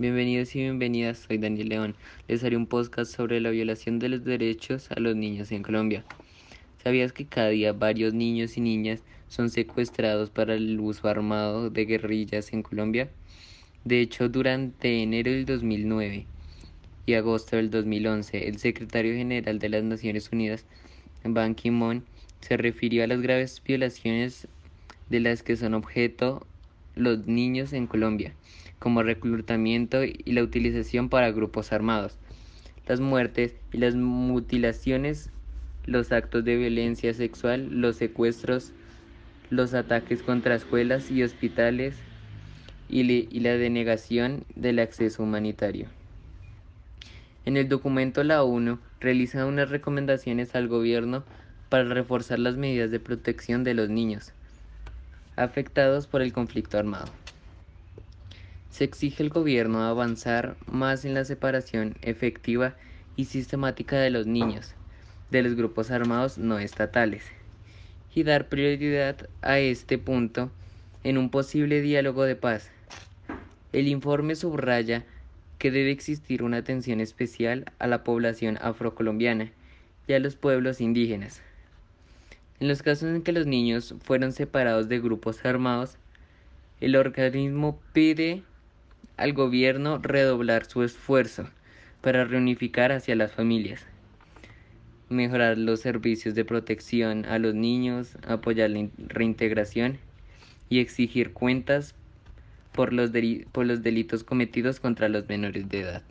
Bienvenidos y bienvenidas, soy Daniel León. Les haré un podcast sobre la violación de los derechos a los niños en Colombia. ¿Sabías que cada día varios niños y niñas son secuestrados para el uso armado de guerrillas en Colombia? De hecho, durante enero del 2009 y agosto del 2011, el secretario general de las Naciones Unidas, Ban Ki-moon, se refirió a las graves violaciones de las que son objeto los niños en Colombia, como reclutamiento y la utilización para grupos armados, las muertes y las mutilaciones, los actos de violencia sexual, los secuestros, los ataques contra escuelas y hospitales y, la denegación del acceso humanitario. En el documento la ONU realiza unas recomendaciones al gobierno para reforzar las medidas de protección de los niños afectados por el conflicto armado. Se exige al gobierno avanzar más en la separación efectiva y sistemática de los niños de los grupos armados no estatales y dar prioridad a este punto en un posible diálogo de paz. El informe subraya que debe existir una atención especial a la población afrocolombiana y a los pueblos indígenas. En los casos en que los niños fueron separados de grupos armados, el organismo pide al gobierno redoblar su esfuerzo para reunificar hacia las familias, mejorar los servicios de protección a los niños, apoyar la reintegración y exigir cuentas por los, por los delitos cometidos contra los menores de edad.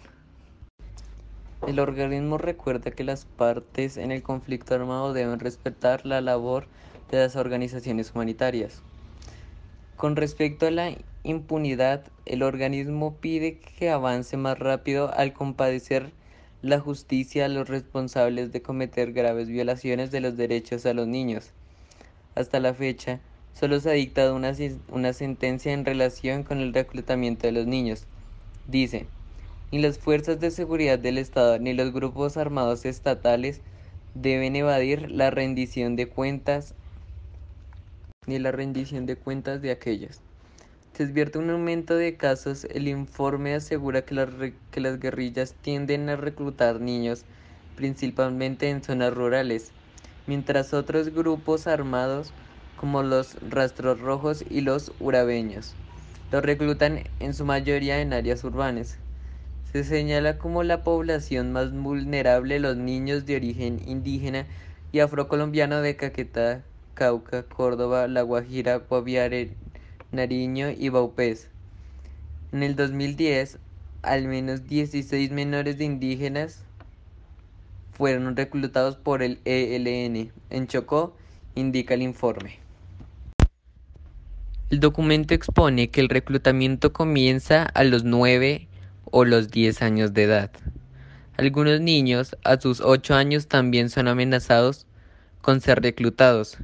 El organismo recuerda que las partes en el conflicto armado deben respetar la labor de las organizaciones humanitarias. Con respecto a la impunidad, el organismo pide que avance más rápido al compadecer la justicia a los responsables de cometer graves violaciones de los derechos a los niños. Hasta la fecha, solo se ha dictado una, una sentencia en relación con el reclutamiento de los niños. Dice, ni las fuerzas de seguridad del Estado ni los grupos armados estatales deben evadir la rendición de cuentas ni la rendición de cuentas de aquellas. Se un aumento de casos. El informe asegura que las, que las guerrillas tienden a reclutar niños, principalmente en zonas rurales, mientras otros grupos armados, como los rastros rojos y los urabeños, los reclutan en su mayoría en áreas urbanas. Se señala como la población más vulnerable los niños de origen indígena y afrocolombiano de Caquetá, Cauca, Córdoba, La Guajira, Guaviare, Nariño y Baupés. En el 2010, al menos 16 menores de indígenas fueron reclutados por el ELN. En Chocó, indica el informe. El documento expone que el reclutamiento comienza a los 9 o los 10 años de edad. Algunos niños a sus 8 años también son amenazados con ser reclutados.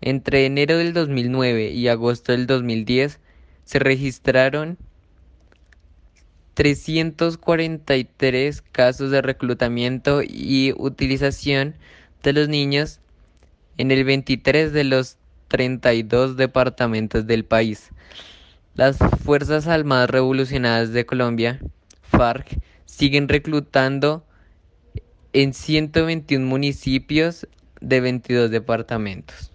Entre enero del 2009 y agosto del 2010 se registraron 343 casos de reclutamiento y utilización de los niños en el 23 de los 32 departamentos del país. Las Fuerzas Armadas Revolucionarias de Colombia, FARC, siguen reclutando en 121 municipios de 22 departamentos.